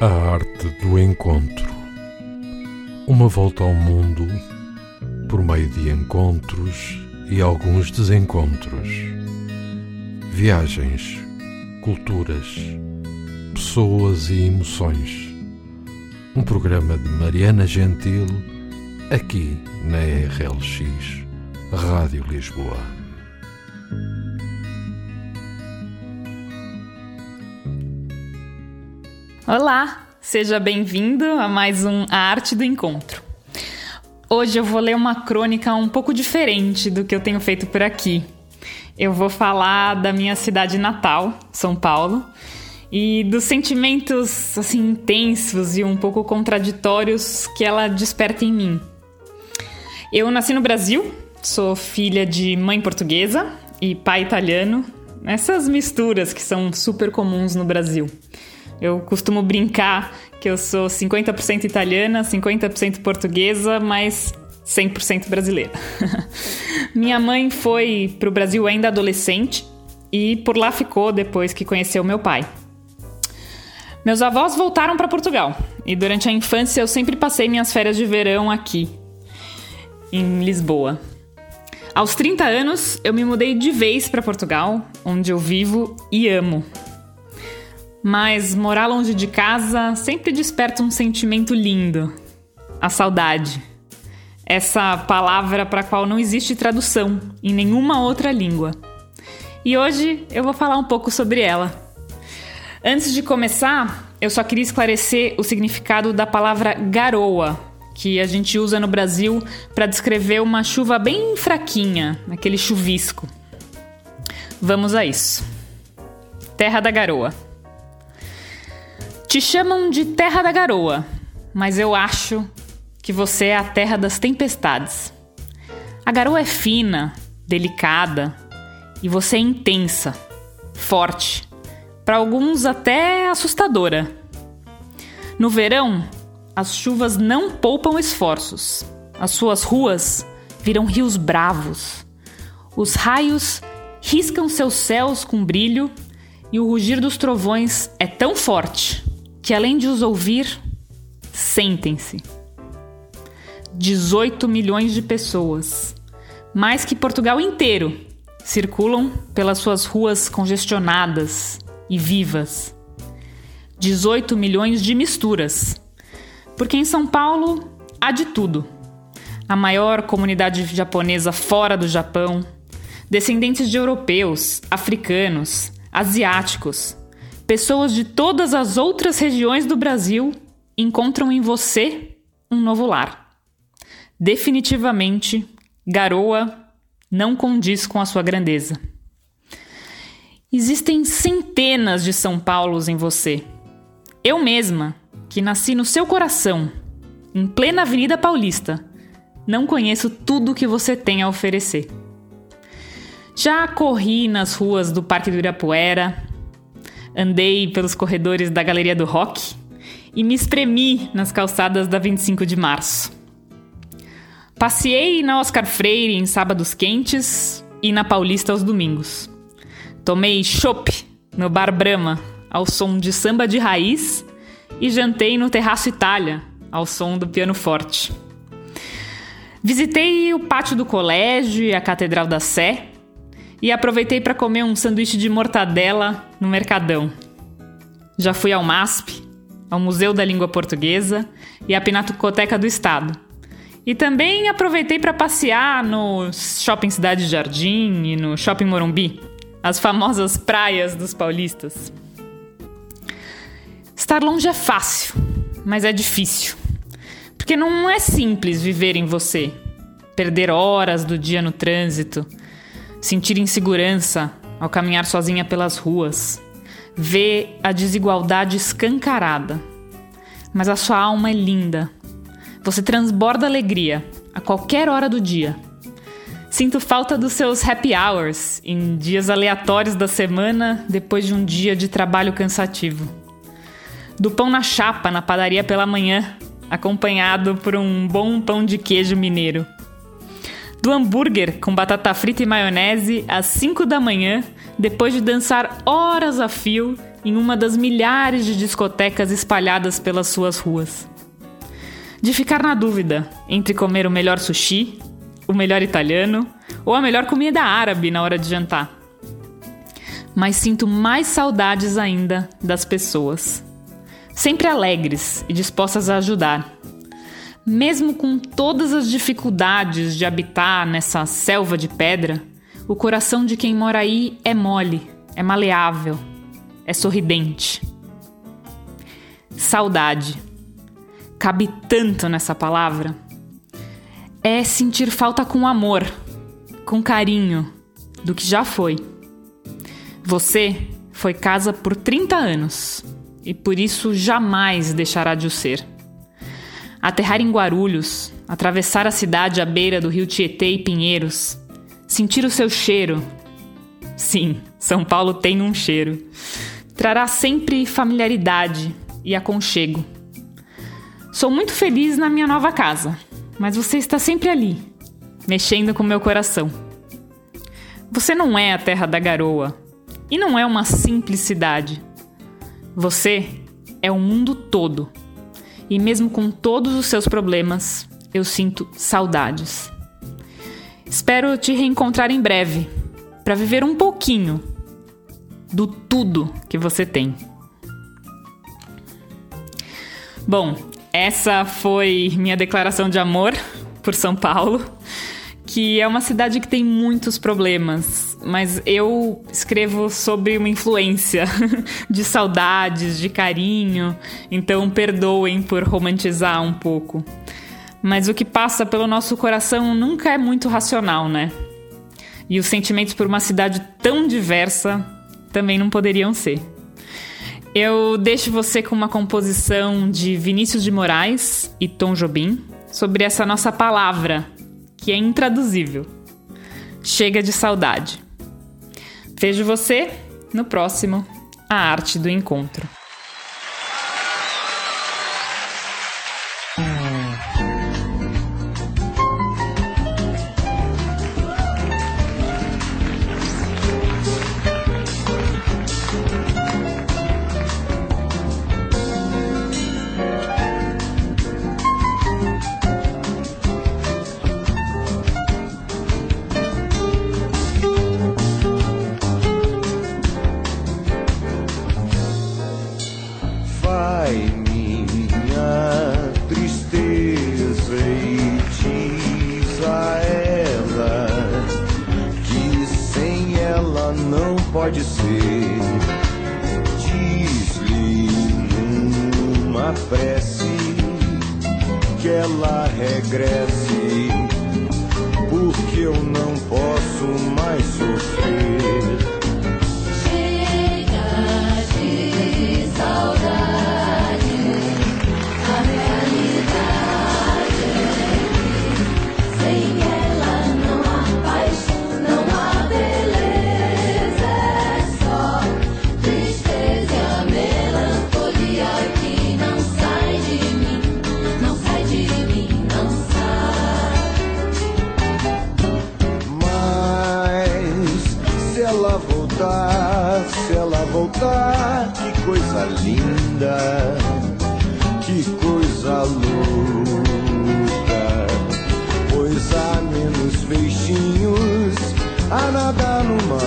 A arte do encontro. Uma volta ao mundo por meio de encontros e alguns desencontros. Viagens, culturas, pessoas e emoções. Um programa de Mariana Gentil, aqui na RLX, Rádio Lisboa. Olá, seja bem-vindo a mais um A Arte do Encontro. Hoje eu vou ler uma crônica um pouco diferente do que eu tenho feito por aqui. Eu vou falar da minha cidade natal, São Paulo, e dos sentimentos assim intensos e um pouco contraditórios que ela desperta em mim. Eu nasci no Brasil, sou filha de mãe portuguesa e pai italiano, essas misturas que são super comuns no Brasil. Eu costumo brincar que eu sou 50% italiana, 50% portuguesa, mas 100% brasileira. Minha mãe foi para o Brasil ainda adolescente e por lá ficou depois que conheceu meu pai. Meus avós voltaram para Portugal e durante a infância eu sempre passei minhas férias de verão aqui, em Lisboa. Aos 30 anos, eu me mudei de vez para Portugal, onde eu vivo e amo. Mas morar longe de casa sempre desperta um sentimento lindo: a saudade. Essa palavra para a qual não existe tradução em nenhuma outra língua. E hoje eu vou falar um pouco sobre ela. Antes de começar, eu só queria esclarecer o significado da palavra garoa, que a gente usa no Brasil para descrever uma chuva bem fraquinha, aquele chuvisco. Vamos a isso. Terra da Garoa. Te chamam de Terra da Garoa, mas eu acho que você é a terra das tempestades. A garoa é fina, delicada e você é intensa, forte, para alguns até assustadora. No verão, as chuvas não poupam esforços. As suas ruas viram rios bravos. Os raios riscam seus céus com brilho e o rugir dos trovões é tão forte que além de os ouvir, sentem-se. 18 milhões de pessoas, mais que Portugal inteiro, circulam pelas suas ruas congestionadas e vivas. 18 milhões de misturas. Porque em São Paulo há de tudo. A maior comunidade japonesa fora do Japão, descendentes de europeus, africanos, asiáticos, pessoas de todas as outras regiões do Brasil encontram em você um novo lar. Definitivamente, Garoa não condiz com a sua grandeza. Existem centenas de São Paulos em você. Eu mesma, que nasci no seu coração, em plena Avenida Paulista, não conheço tudo que você tem a oferecer. Já corri nas ruas do Parque do Ibirapuera, andei pelos corredores da Galeria do Rock e me espremi nas calçadas da 25 de março. Passeei na Oscar Freire em sábados quentes e na Paulista aos domingos. Tomei chopp no Bar Brahma ao som de samba de raiz e jantei no Terraço Itália ao som do piano forte. Visitei o pátio do colégio e a Catedral da Sé e aproveitei para comer um sanduíche de mortadela no Mercadão. Já fui ao MASP, ao Museu da Língua Portuguesa e à Pinacoteca do Estado. E também aproveitei para passear no Shopping Cidade Jardim e no Shopping Morumbi, as famosas praias dos paulistas. Estar longe é fácil, mas é difícil. Porque não é simples viver em você, perder horas do dia no trânsito, sentir insegurança ao caminhar sozinha pelas ruas, ver a desigualdade escancarada. Mas a sua alma é linda. Você transborda alegria a qualquer hora do dia. Sinto falta dos seus happy hours em dias aleatórios da semana depois de um dia de trabalho cansativo. Do pão na chapa na padaria pela manhã, acompanhado por um bom pão de queijo mineiro do hambúrguer com batata frita e maionese às 5 da manhã, depois de dançar horas a fio em uma das milhares de discotecas espalhadas pelas suas ruas. De ficar na dúvida entre comer o melhor sushi, o melhor italiano ou a melhor comida árabe na hora de jantar. Mas sinto mais saudades ainda das pessoas. Sempre alegres e dispostas a ajudar. Mesmo com todas as dificuldades de habitar nessa selva de pedra, o coração de quem mora aí é mole, é maleável, é sorridente. Saudade. Cabe tanto nessa palavra. É sentir falta com amor, com carinho, do que já foi. Você foi casa por 30 anos e por isso jamais deixará de o ser. Aterrar em Guarulhos, atravessar a cidade à beira do rio Tietê e Pinheiros, sentir o seu cheiro. Sim, São Paulo tem um cheiro. Trará sempre familiaridade e aconchego. Sou muito feliz na minha nova casa, mas você está sempre ali, mexendo com meu coração. Você não é a terra da garoa e não é uma simples cidade. Você é o mundo todo. E mesmo com todos os seus problemas, eu sinto saudades. Espero te reencontrar em breve para viver um pouquinho do tudo que você tem. Bom, essa foi minha declaração de amor por São Paulo, que é uma cidade que tem muitos problemas, mas eu escrevo sobre uma influência de saudades, de carinho, então perdoem por romantizar um pouco. Mas o que passa pelo nosso coração nunca é muito racional, né? E os sentimentos por uma cidade tão diversa também não poderiam ser. Eu deixo você com uma composição de Vinícius de Moraes e Tom Jobim sobre essa nossa palavra, que é intraduzível. Chega de saudade. Vejo você no próximo A Arte do Encontro. Pode ser. Diz-lhe numa prece que ela regresse, porque eu não posso mais sofrer. Voltar, que coisa linda, que coisa louca. Pois há menos peixinhos a nadar no mar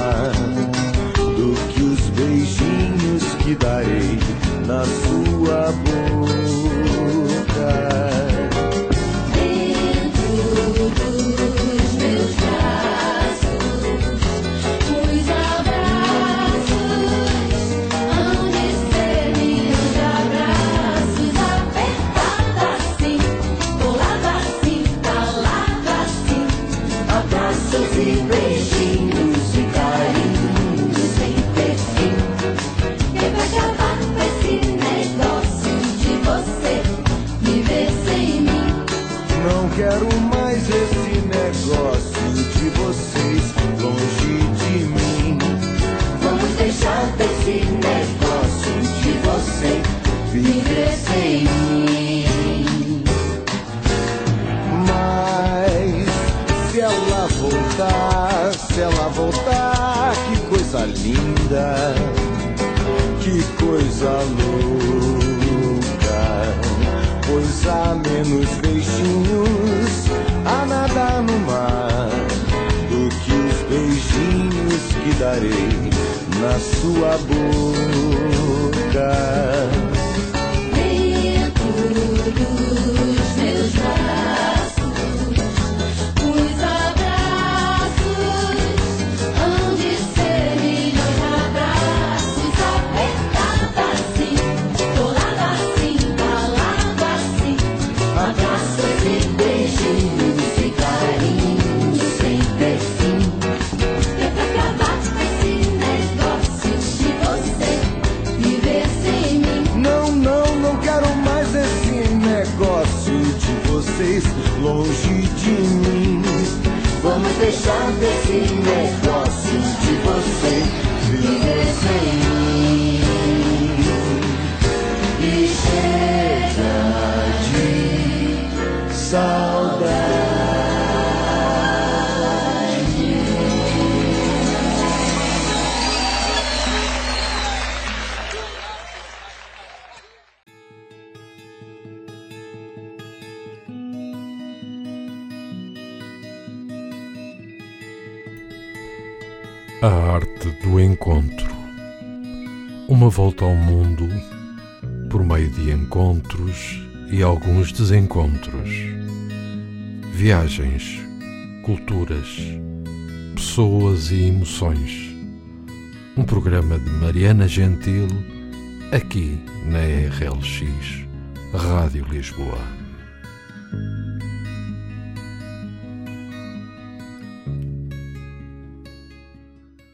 coisa linda. que coisa louca. Pois há menos peixinhos a nadar no mar do que os beijinhos que darei na sua boca. vocês longe de mim. Vamos deixar desse mesmo. A arte do encontro. Uma volta ao mundo por meio de encontros e alguns desencontros. Viagens, culturas, pessoas e emoções. Um programa de Mariana Gentil, aqui na RLX, Rádio Lisboa.